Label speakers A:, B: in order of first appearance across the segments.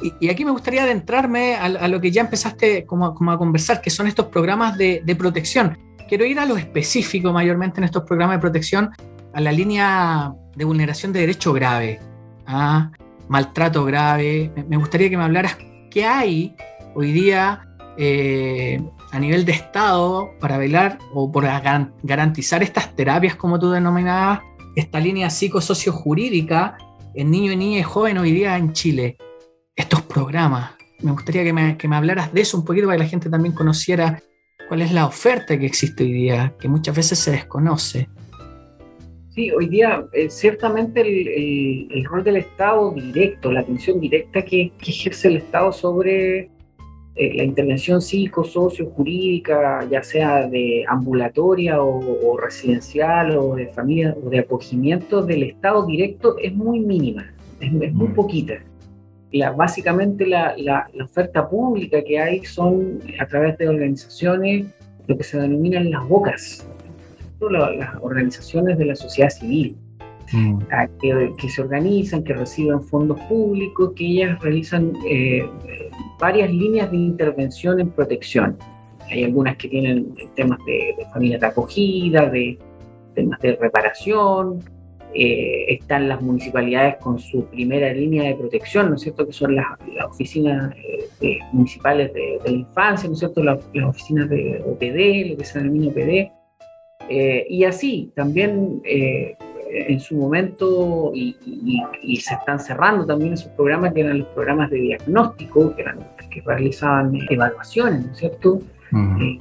A: Y, aquí me gustaría adentrarme a, lo que ya empezaste como, a conversar, que son estos programas de, protección. Quiero ir a lo específico mayormente en estos programas de protección, a la línea de vulneración de derecho grave, ¿ah? maltrato grave. Me, gustaría que me hablaras qué hay hoy día eh, a nivel de Estado para velar o para garantizar estas terapias, como tú denominabas, esta línea psicosociojurídica en niño y niña y joven hoy día en Chile estos programas. Me gustaría que me, que me hablaras de eso un poquito para que la gente también conociera cuál es la oferta que existe hoy día, que muchas veces se desconoce.
B: Sí, hoy día eh, ciertamente el, el, rol del Estado directo, la atención directa que, que ejerce el Estado sobre eh, la intervención psico, socio, jurídica, ya sea de ambulatoria o, residencial o de familia o de acogimiento del Estado directo es muy mínima, es, es muy mm. Poquita básicamente la, oferta pública que hay son a través de organizaciones, lo que se denominan las bocas, las organizaciones de la sociedad civil, mm. que, se organizan, que reciben fondos públicos, que ellas realizan eh, varias líneas de intervención en protección. Hay algunas que tienen temas de, de familia de acogida, de temas de reparación, eh, están las municipalidades con su primera línea de protección, ¿no es cierto?, que son las, oficinas eh, municipales de, la infancia, ¿no es cierto?, las, oficinas de OPD, lo que se denomina OPD, eh, y así también en su momento, y, se están cerrando también esos programas que eran los programas de diagnóstico, que, eran, que realizaban evaluaciones, ¿no es cierto?,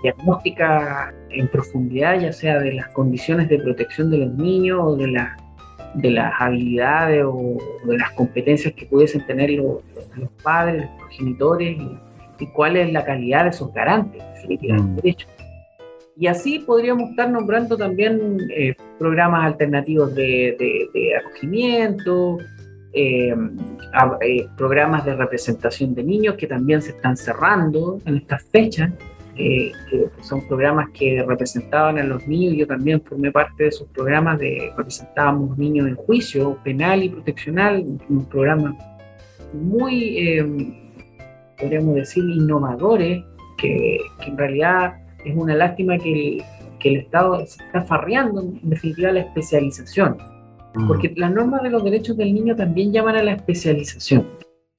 B: diagnóstica en profundidad, ya sea de las condiciones de protección de los niños o de la de las habilidades o de las competencias que pudiesen tener los, padres, los progenitores y, cuál es la calidad de esos garantes, definitivamente. Mm. Y así podríamos estar nombrando también eh, programas alternativos de, acogimiento, eh, eh, programas de representación de niños que también se están cerrando en estas fechas que son programas que representaban a los niños. Yo también formé parte de esos programas de representábamos niños en juicio penal y proteccional, un programa muy, eh, podríamos decir, innovadores, que, en realidad es una lástima que el, que el Estado se está farreando en definitiva la especialización, mm. porque las normas de los derechos del niño también llaman a la especialización.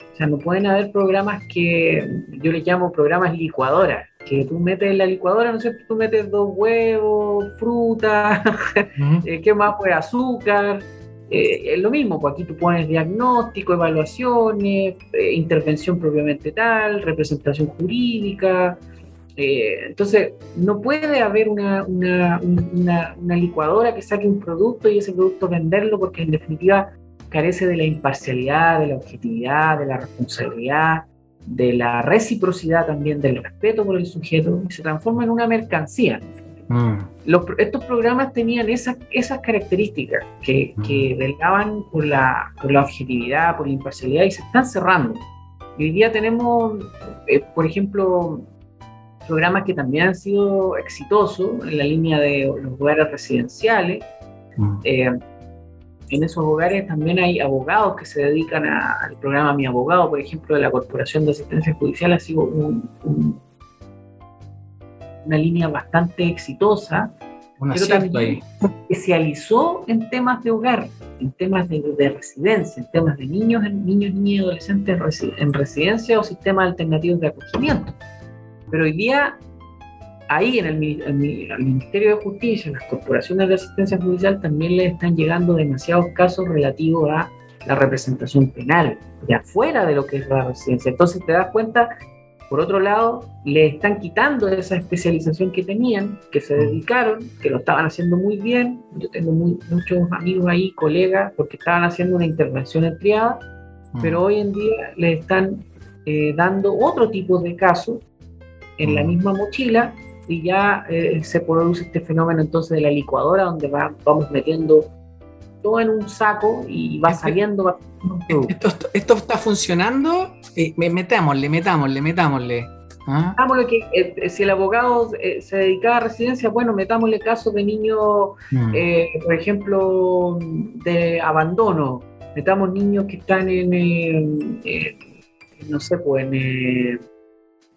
B: O sea, no pueden haber programas que yo les llamo programas licuadoras, que tú metes en la licuadora, ¿no es cierto? Tú metes dos huevos, fruta, eh, ¿qué más? Pues azúcar. Eh, es lo mismo, pues aquí tú pones diagnóstico, evaluaciones, eh, intervención propiamente tal, representación jurídica. entonces, no puede haber una, una, una, licuadora que saque un producto y ese producto venderlo porque en definitiva carece de la imparcialidad, de la objetividad, de la responsabilidad, de la reciprocidad también, del respeto por el sujeto, y se transforma en una mercancía. Mm. estos programas tenían esas, esas características que, mm. que velaban por la, por la objetividad, por la imparcialidad y se están cerrando. Y hoy día tenemos, eh, por ejemplo, programas que también han sido exitosos en la línea de los lugares residenciales. Mm. Eh, en esos hogares también hay abogados que se dedican al programa Mi Abogado, por ejemplo, de la Corporación de Asistencia Judicial, ha sido una línea bastante exitosa, pero también especializó en temas de hogar, en temas de, residencia, en temas de niños, en niños, niñas y adolescentes en residencia o sistemas alternativos de acogimiento. Pero hoy día ahí en el, Ministerio de Justicia, en las corporaciones de asistencia judicial, también le están llegando demasiados casos relativos a la representación penal, de afuera de lo que es la residencia. Entonces te das cuenta, por otro lado, le están quitando esa especialización que tenían, que se dedicaron, que lo estaban haciendo muy bien. Yo tengo muchos amigos ahí, colegas, porque estaban haciendo una intervención en triada, pero hoy en día le están eh, dando otro tipo de casos en la misma mochila y ya eh, se produce este fenómeno entonces de la licuadora donde vamos metiendo todo en un saco y va saliendo.
A: esto, esto, está funcionando, eh, metámosle, metámosle, metámosle.
B: ¿Ah? Metámosle que eh, si el abogado se dedicaba a residencia, bueno, metámosle casos de niños, mm. por ejemplo, de abandono. Metamos niños que están en no sé, pues, eh,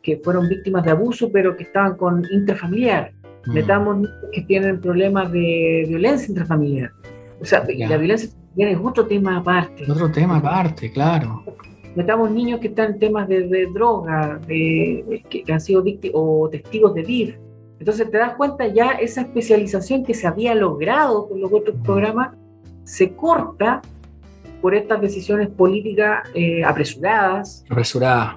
B: que fueron víctimas de abuso, pero que estaban con intrafamiliar. Mm. Metamos que tienen problemas de violencia intrafamiliar. O sea, la violencia es otro tema aparte.
A: Otro tema aparte, claro.
B: Metamos niños que están en temas de, droga, de, que, han sido víctimas o testigos de DIF. Entonces te das cuenta ya esa especialización que se había logrado con los otros programas se corta por estas decisiones políticas eh, apresuradas.
A: Apresuradas.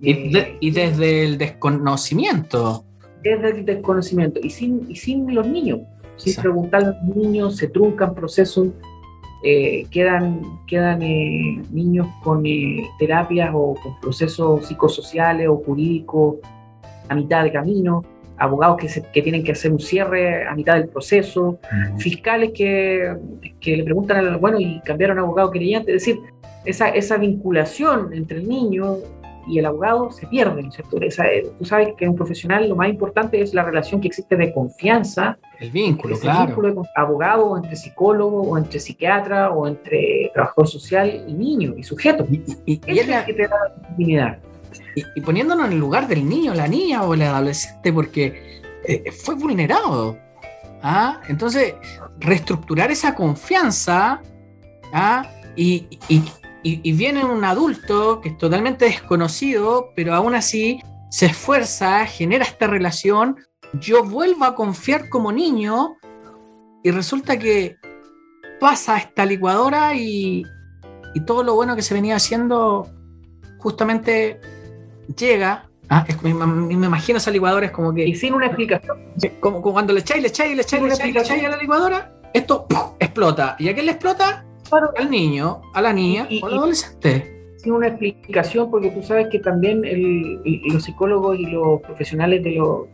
A: Y, eh, y, desde el desconocimiento.
B: Desde el desconocimiento. Y sin, y sin los niños. Sin preguntar a los niños, se truncan procesos eh, quedan, quedan eh, niños con eh, terapias o con procesos psicosociales o jurídicos a mitad de camino, abogados que, que tienen que hacer un cierre a mitad del proceso, fiscales que, que, le preguntan al bueno y cambiaron a abogado querellante, es decir, esa, esa vinculación entre el niño y el abogado se pierde, ¿cierto? Eh, tú sabes que un profesional lo más importante es la relación que existe de confianza.
A: El vínculo, claro. vínculo
B: de abogado, o entre psicólogo, o entre psiquiatra, o entre trabajador social y niño y sujeto. Y, y, es que te da la dignidad.
A: Y, poniéndonos en el lugar del niño, la niña o el adolescente, porque eh, fue vulnerado. ¿ah? Entonces, reestructurar esa confianza ¿ah? y, y, viene un adulto que es totalmente desconocido, pero aún así se esfuerza, genera esta relación, yo vuelvo a confiar como niño y resulta que pasa esta licuadora y, todo lo bueno que se venía haciendo justamente llega. Ah, me, imagino esa licuadora es como que...
B: Y sin una explicación.
A: Como, cuando le echáis, le echáis, le echáis, le echáis, a la licuadora, esto explota. ¿Y a quién le explota? Al niño, a la niña o al adolescente.
B: Sin una explicación, porque tú sabes que también los psicólogos y los profesionales de lo,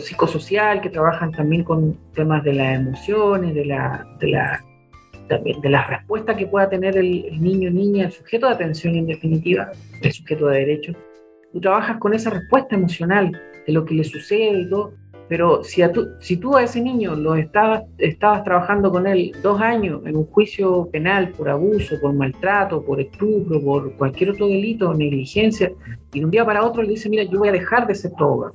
B: psicosocial que trabajan también con temas de las emociones, de la, de la también de las respuestas que pueda tener el, niño, niña, el sujeto de atención en definitiva, el sujeto de derecho. Tú trabajas con esa respuesta emocional de lo que le sucede y todo, pero si, si tú a ese niño lo estabas, trabajando con él dos años en un juicio penal por abuso, por maltrato, por estupro, por cualquier otro delito, negligencia, y de un día para otro le dice, mira, yo voy a dejar de ser todo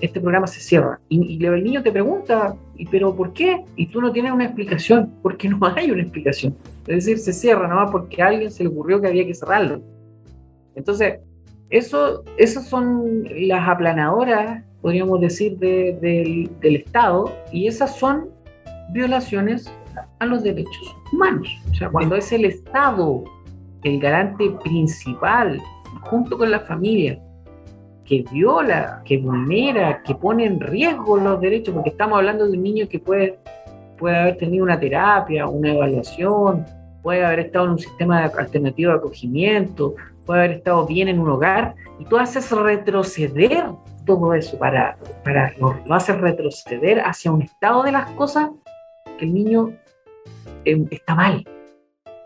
B: este programa se cierra. Y, el niño te pregunta, ¿y pero por qué? Y tú no tienes una explicación, porque no hay una explicación. Es decir, se cierra nomás porque a alguien se le ocurrió que había que cerrarlo. Entonces, eso, esas son las aplanadoras podríamos decir, del Estado, y esas son violaciones a los derechos humanos. O sea, cuando es el Estado el garante principal, junto con la familia, que viola, que vulnera, que pone en riesgo los derechos, porque estamos hablando de un niño que puede, puede haber tenido una terapia, una evaluación, puede haber estado en un sistema alternativo de acogimiento, puede haber estado bien en un hogar, y tú haces retroceder todo eso para, para lo, hace retroceder hacia un estado de las cosas que el niño em, está mal.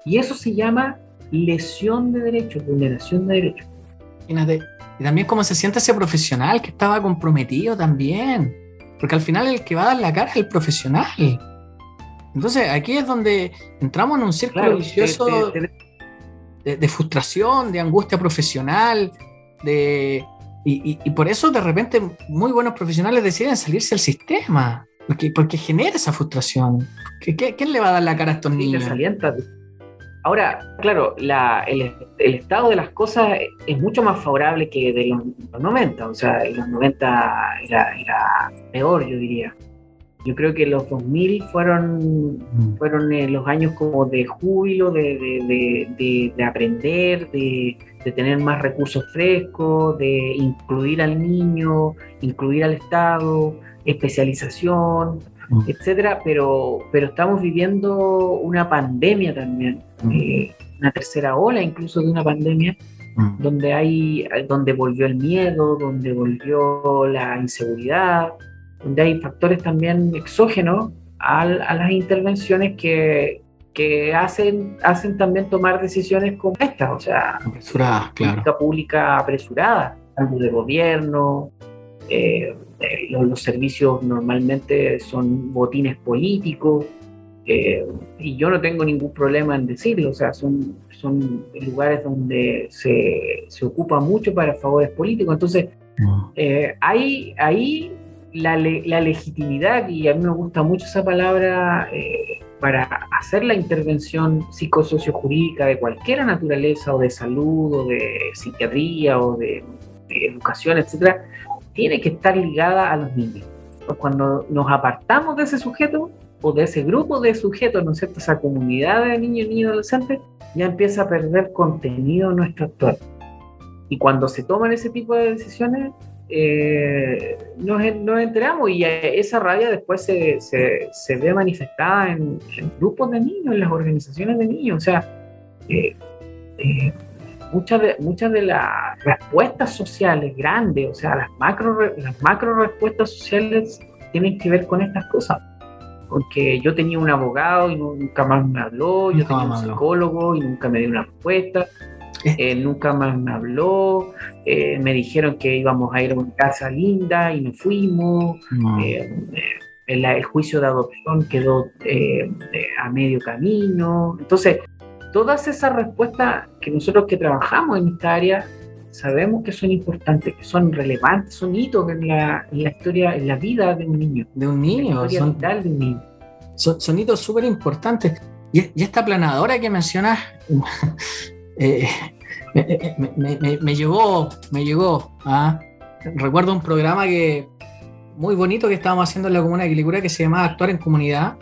B: Y eso se llama lesión de derechos, vulneración de derechos.
A: Y también cómo se siente ese profesional que estaba comprometido también. Porque al final el que va a dar la cara es el profesional. Entonces aquí es donde entramos en un círculo vicioso de, frustración, de angustia profesional, de, y, por eso de repente muy buenos profesionales deciden salirse del sistema, porque, porque genera esa frustración. ¿Quién le va a dar la cara a estos niños?
B: Ahora, claro, el, estado de las cosas es mucho más favorable que de los, 90. O sea, en los 90 era, peor, yo diría. Yo creo que los 2000 fueron, mm. fueron eh, los años como de júbilo, de aprender, de, de tener más recursos frescos, de incluir al niño, incluir al Estado, especialización, mm. etcétera, pero, pero estamos viviendo una pandemia también, mm. eh, una tercera ola incluso de una pandemia, mm. donde hay, donde volvió el miedo, donde volvió la inseguridad, donde hay factores también exógenos a, a las intervenciones que, que hacen, hacen también tomar decisiones como estas, o sea,
A: apresuradas,
B: política pública apresurada, algo de gobierno, eh, eh, los, servicios normalmente son botines políticos, eh, y yo no tengo ningún problema en decirlo, o sea, son, son lugares donde se, se ocupa mucho para favores políticos. Entonces, eh, hay ahí la, legitimidad, y a mí me gusta mucho esa palabra, eh, para hacer la intervención psicosociojurídica de cualquier naturaleza, o de salud, o de psiquiatría, o de, educación, etcétera, tiene que estar ligada a los niños. Pues cuando nos apartamos de ese sujeto, o de ese grupo de sujetos, ¿no es cierto? Esa comunidad de niños, niños y adolescentes, ya empieza a perder contenido en nuestro actor. Y cuando se toman ese tipo de decisiones, eh, nos, nos, enteramos y esa rabia después se, se, se ve manifestada en, grupos de niños, en las organizaciones de niños. O sea, eh, eh, muchas, de, muchas de las respuestas sociales grandes, o sea, las macro, las macro respuestas sociales tienen que ver con estas cosas. Porque yo tenía un abogado y nunca más me habló, yo tenía un psicólogo y nunca me dio una respuesta, eh. nunca más me habló, eh, me dijeron que íbamos a ir a una casa linda y no fuimos, eh, el, juicio de adopción quedó a medio camino, entonces todas esas respuestas que nosotros que trabajamos en esta área sabemos que son importantes, que son relevantes, son hitos en la, historia, en la vida de un niño.
A: De un niño,
B: son, de un niño.
A: Son, hitos súper importantes. Y, esta planadora que mencionas eh, me, llegó, me llegó. ¿ah? Recuerdo un programa que muy bonito que estábamos haciendo en la Comuna de Quilicura que se llamaba Actuar en Comunidad,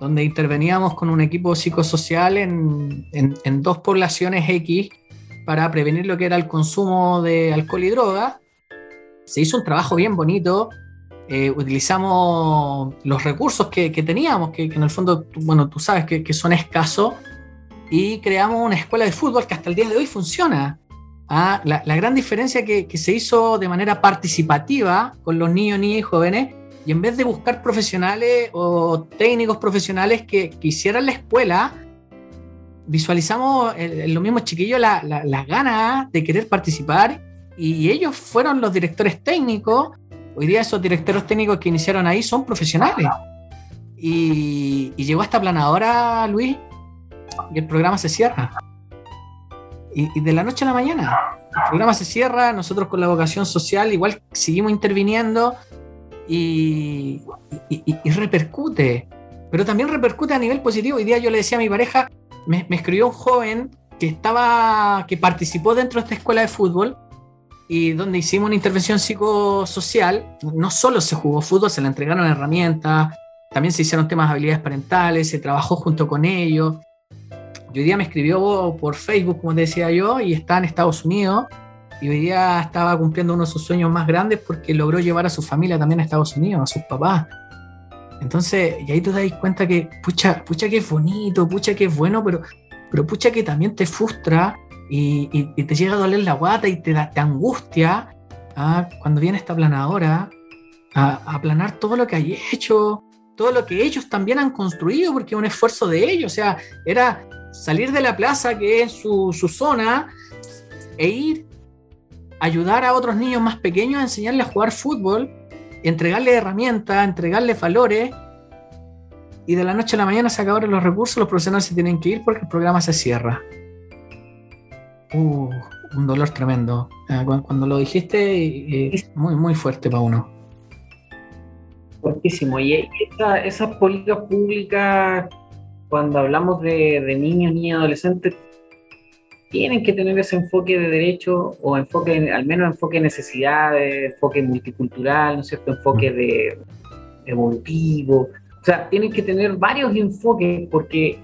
A: donde interveníamos con un equipo psicosocial en, en dos poblaciones X para prevenir lo que era el consumo de alcohol y droga. Se hizo un trabajo bien bonito. Eh, utilizamos los recursos que, teníamos, que, en el fondo, bueno, tú sabes que, son escasos, y creamos una escuela de fútbol que hasta el día de hoy funciona. Ah, la, gran diferencia que, que se hizo de manera participativa con los niños, niñas y jóvenes, y en vez de buscar profesionales o técnicos profesionales que, que hicieran la escuela, visualizamos en los mismos chiquillos las ganas de querer participar y ellos fueron los directores técnicos. Hoy día esos directores técnicos que iniciaron ahí son profesionales. Y, llegó esta planadora, Luis, y el programa se cierra. Y, de la noche a la mañana, el programa se cierra, nosotros con la vocación social igual seguimos interviniendo y, y repercute. Pero también repercute a nivel positivo. Hoy día yo le decía a mi pareja, me, escribió un joven que estaba, que participó dentro de esta escuela de fútbol y donde hicimos una intervención psicosocial. No solo se jugó fútbol, se le entregaron herramientas, también se hicieron temas de habilidades parentales, se trabajó junto con ellos. Hoy día me escribió por Facebook, como te decía yo, y está en Estados Unidos. Y hoy día estaba cumpliendo uno de sus sueños más grandes porque logró llevar a su familia también a Estados Unidos, a sus papás. Entonces, y ahí te das cuenta que, pucha, pucha que es bonito, pucha que es bueno, pero, pero pucha que también te frustra y, te llega a doler la guata y te, da, angustia ¿ah? cuando viene esta planadora a, aplanar todo lo que hay hecho, todo lo que ellos también han construido, porque es un esfuerzo de ellos. O sea, era salir de la plaza, que es su, su zona, e ir a ayudar a otros niños más pequeños a enseñarles a jugar fútbol entregarle herramientas, entregarle valores, y de la noche a la mañana se acabaron los recursos, los profesionales se tienen que ir porque el programa se cierra. Uh, un dolor tremendo. Ah, cuando lo dijiste, es muy, muy fuerte para uno.
B: Fuertísimo. Y esas políticas públicas, cuando hablamos de, niños, niñas, adolescentes, tienen que tener ese enfoque de derecho o enfoque, al menos enfoque de necesidades, enfoque multicultural, ¿no es? Enfoque de evolutivo. O sea, tienen que tener varios enfoques porque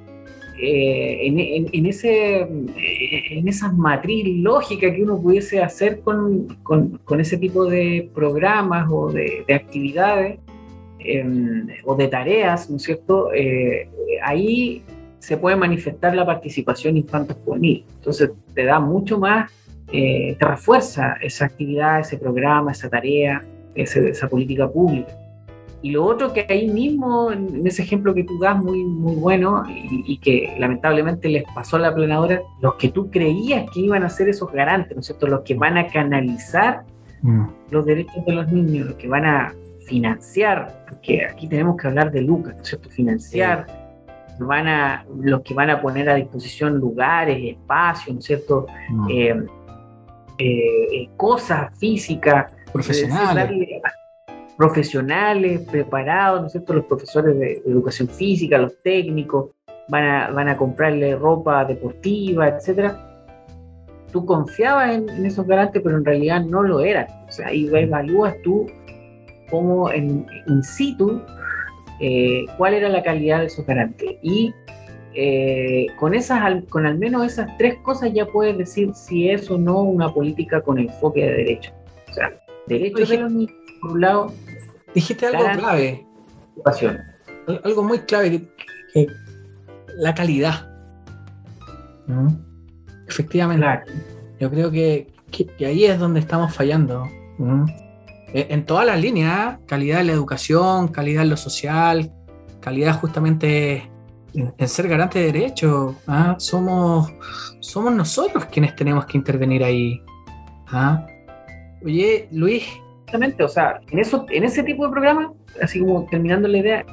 B: eh, en, ese, en esa matriz lógica que uno pudiese hacer con, con, ese tipo de programas o de, actividades o de tareas, ¿no es cierto? Eh, ahí se puede manifestar la participación infanto-juvenil. Entonces te da mucho más, eh, te refuerza esa actividad, ese programa, esa tarea, esa política pública. Y lo otro que ahí mismo, en ese ejemplo que tú das, muy, muy bueno, y, que lamentablemente les pasó a la planadora, los que tú creías que iban a ser esos garantes, ¿no es cierto? Los que van a canalizar mm. los derechos de los niños, los que van a financiar, porque aquí tenemos que hablar de lucas, ¿no es cierto? Financiar van a, los que van a poner a disposición lugares, espacios, ¿no es cierto?
A: Mm.
B: Eh, eh, cosas físicas.
A: Profesionales.
B: profesionales, preparados, ¿no es cierto? Los profesores de educación física, los técnicos, van a, van a comprarle ropa deportiva, etcétera. Tú confiabas en, esos garantes, pero en realidad no lo eran. O sea, ahí evalúas tú cómo en in situ eh, cuál era la calidad de esos garantes. Y eh, con, esas, con al menos esas tres cosas ya puedes decir si es o no una política con enfoque de derecho. O sea, derecho de los niños, por un lado.
A: Dijiste algo clave. Algo muy clave, que, la calidad. Efectivamente. Yo creo que, ahí es donde estamos fallando. En, todas las líneas, ¿eh? calidad en la educación, calidad en lo social, calidad justamente en, ser garante de derechos. ¿ah? Somos, somos nosotros quienes tenemos que intervenir ahí. ¿ah? Oye, Luis.
B: Exactamente, o sea, en, eso, en ese tipo de programas, así como terminando la idea,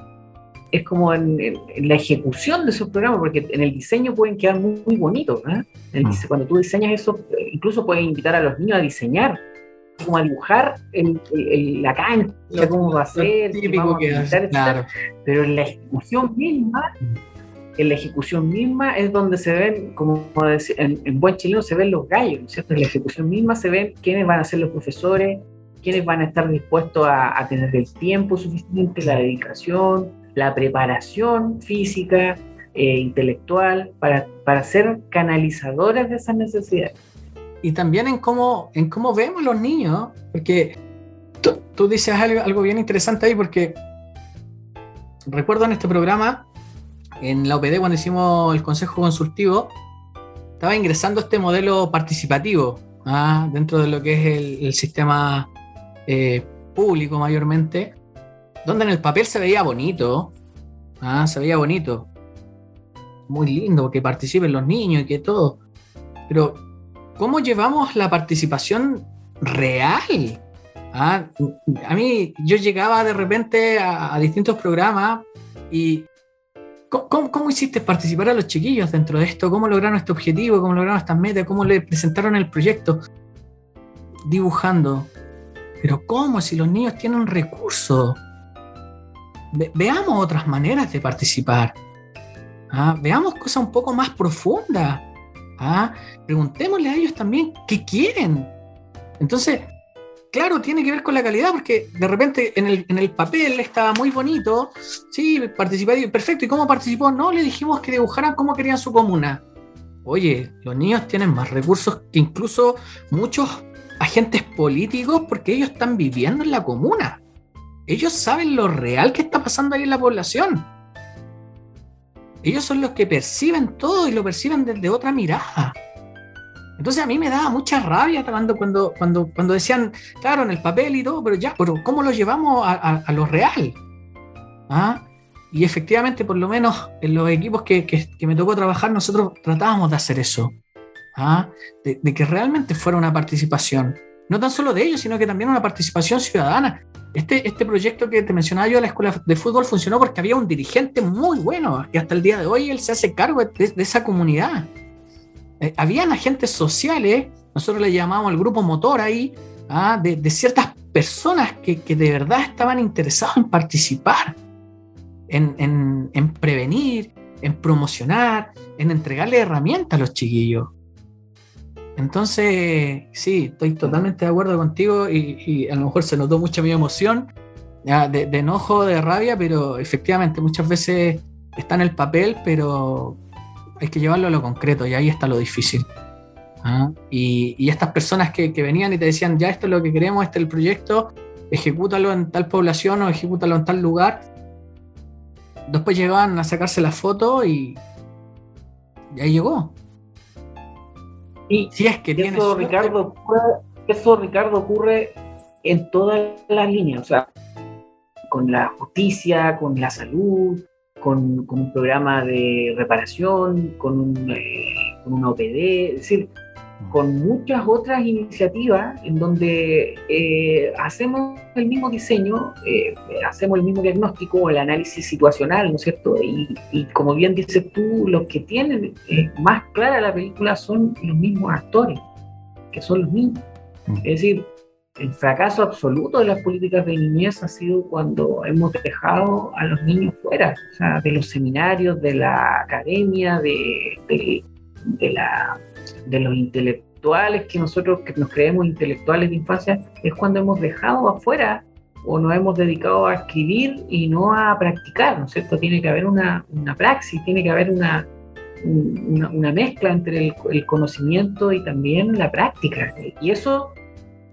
B: es como en, la ejecución de esos programas, porque en el diseño pueden quedar muy, muy bonitos. ¿eh? Cuando tú diseñas eso, incluso puedes invitar a los niños a diseñar como a dibujar la cancha, cómo va a ser,
A: típico que
B: pero en la ejecución misma, en la ejecución misma es donde se ven, como en, en, buen chileno se ven los gallos, ¿cierto? En la ejecución misma se ven quiénes van a ser los profesores, quiénes van a estar dispuestos a, tener el tiempo suficiente, la dedicación, la preparación física, e intelectual, para, para ser canalizadores de esas necesidades
A: y también en cómo, en cómo vemos los niños, porque tú, dices algo, algo, bien interesante ahí, porque recuerdo en este programa, en la OPD, cuando hicimos el consejo consultivo, estaba ingresando este modelo participativo ¿ah? dentro de lo que es el, sistema eh, público mayormente, donde en el papel se veía bonito, ¿ah? se veía bonito, muy lindo que participen los niños y que todo, pero ¿cómo llevamos la participación real? Ah, a mí, yo llegaba de repente a, distintos programas y ¿cómo, hiciste participar a los chiquillos dentro de esto? ¿Cómo lograron este objetivo? ¿Cómo lograron estas metas? ¿Cómo le presentaron el proyecto? Dibujando. Pero ¿cómo? Si los niños tienen recursos. veamos otras maneras de participar. Ah, veamos cosas un poco más profundas. ¿Ah? Preguntémosle a ellos también qué quieren. Entonces, claro, tiene que ver con la calidad, porque de repente en el, en el papel estaba muy bonito, sí, participativo, perfecto. ¿Y cómo participó? No, le dijimos que dibujaran cómo querían su comuna. Oye, los niños tienen más recursos que incluso muchos agentes políticos porque ellos están viviendo en la comuna. Ellos saben lo real que está pasando ahí en la población. Ellos son los que perciben todo y lo perciben desde otra mirada. Entonces a mí me daba mucha rabia cuando, cuando, cuando, cuando decían, claro, en el papel y todo, pero ya, pero ¿cómo lo llevamos a, lo real? ¿Ah? Y efectivamente, por lo menos en los equipos que, que, me tocó trabajar, nosotros tratábamos de hacer eso. ¿Ah? De, de, que realmente fuera una participación. No tan solo de ellos, sino que también una participación ciudadana. Este, este proyecto que te mencionaba yo, la escuela de fútbol, funcionó porque había un dirigente muy bueno, que hasta el día de hoy él se hace cargo de, esa comunidad. Eh, habían agentes sociales, nosotros le llamamos al grupo motor ahí, ¿ah? de, ciertas personas que, de verdad estaban interesados en participar, en, en prevenir, en promocionar, en entregarle herramientas a los chiquillos. Entonces, sí, estoy totalmente de acuerdo contigo y, a lo mejor se notó mucha mi emoción, de, enojo, de rabia, pero efectivamente muchas veces está en el papel, pero hay que llevarlo a lo concreto y ahí está lo difícil. ¿ah? Y, estas personas que, venían y te decían, ya esto es lo que queremos, este es el proyecto, ejecútalo en tal población o ejecútalo en tal lugar. Después llegaban a sacarse la foto y, y ahí llegó.
B: Y si es que eso, Ricardo, eso, Ricardo, ocurre en todas las líneas, o sea, con la justicia, con la salud, con, un programa de reparación, con, un, eh, con una OPD, es decir, con muchas otras iniciativas en donde eh, hacemos el mismo diseño, eh, hacemos el mismo diagnóstico, el análisis situacional, ¿no es cierto? Y, como bien dices tú, los que tienen eh, más clara la película son los mismos actores, que son los mismos. Mm. Es decir, el fracaso absoluto de las políticas de niñez ha sido cuando hemos dejado a los niños fuera, o sea, de los seminarios, de la academia, de, de la de los intelectuales que nosotros que nos creemos intelectuales de infancia es cuando hemos dejado afuera o nos hemos dedicado a escribir y no a practicar, ¿no es cierto? Tiene que haber una, una praxis, tiene que haber una, una, mezcla entre el, conocimiento y también la práctica. Y eso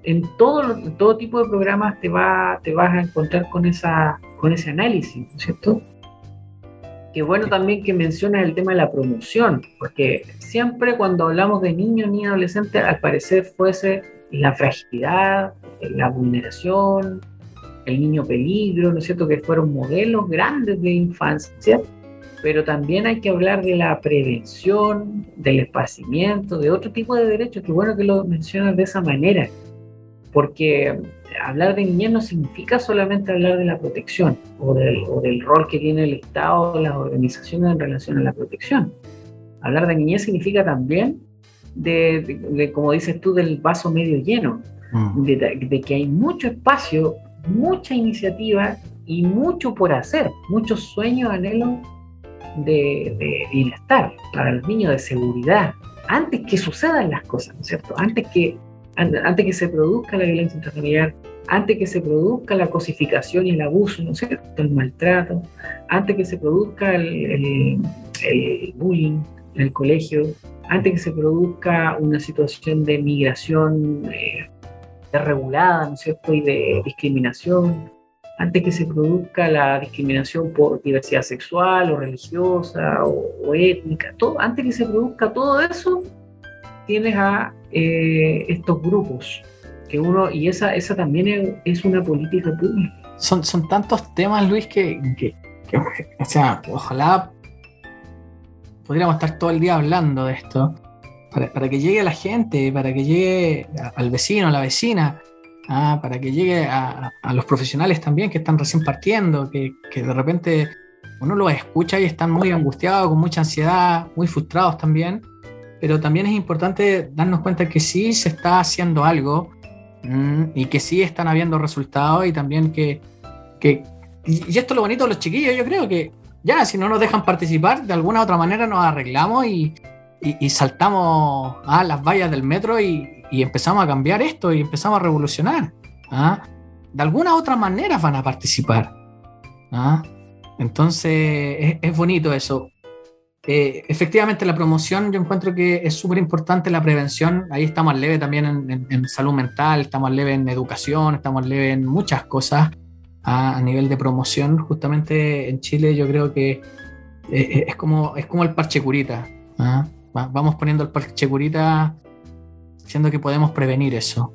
B: en todo, todo tipo de programas te, va, te vas a encontrar con, esa, con ese análisis, ¿no es cierto? Qué bueno también que mencionas el tema de la promoción, porque siempre cuando hablamos de niños, ni adolescentes, al parecer fuese la fragilidad, la vulneración, el niño peligro, ¿no es cierto? Que fueron modelos grandes de infancia, pero también hay que hablar de la prevención, del esparcimiento, de otro tipo de derechos. Qué bueno que lo mencionas de esa manera, porque hablar de niñez no significa solamente hablar de la protección o del, rol que tiene el Estado o las organizaciones en relación a la protección. Hablar de niñez significa también de, como dices tú, del vaso medio lleno, mm. de, que hay mucho espacio, mucha iniciativa y mucho por hacer, muchos sueños, anhelos de, bienestar para los niños, de seguridad, antes que sucedan las cosas, ¿no es cierto? Antes que antes que se produzca la violencia intrafamiliar, antes que se produzca la cosificación y el abuso, ¿no es cierto? El maltrato, antes que se produzca el, bullying en el colegio, antes que se produzca una situación de migración eh, ¿no es cierto? Y de discriminación, antes que se produzca la discriminación por diversidad sexual o religiosa o, étnica, todo, antes que se produzca todo eso, tienes a eh, estos grupos que uno, y esa, esa también es, una política pública.
A: Son, son tantos temas, Luis, que, o sea, ojalá podríamos estar todo el día hablando de esto, para, que llegue a la gente, para que llegue al vecino, a la vecina, ah, para que llegue a, los profesionales también que están recién partiendo, que, que de repente uno los escucha y están muy angustiados, con mucha ansiedad, muy frustrados también pero también es importante darnos cuenta que sí se está haciendo algo mm, y que sí están habiendo resultados y también que, que, y esto es lo bonito de los chiquillos, yo creo que ya, si no nos dejan participar, de alguna otra manera nos arreglamos y, y, saltamos a las vallas del metro y, y, empezamos a cambiar esto y empezamos a revolucionar. ¿ah? De alguna otra manera van a participar. ¿ah? Entonces es, es bonito eso. Eh, efectivamente, la promoción yo encuentro que es súper importante la prevención. Ahí estamos al leve también en, salud mental, estamos al leve en educación, estamos al leve en muchas cosas a, nivel de promoción. Justamente en Chile yo creo que eh, eh, es, como, es como el parche curita. ¿ah? vamos poniendo el parche curita, siendo que podemos prevenir eso.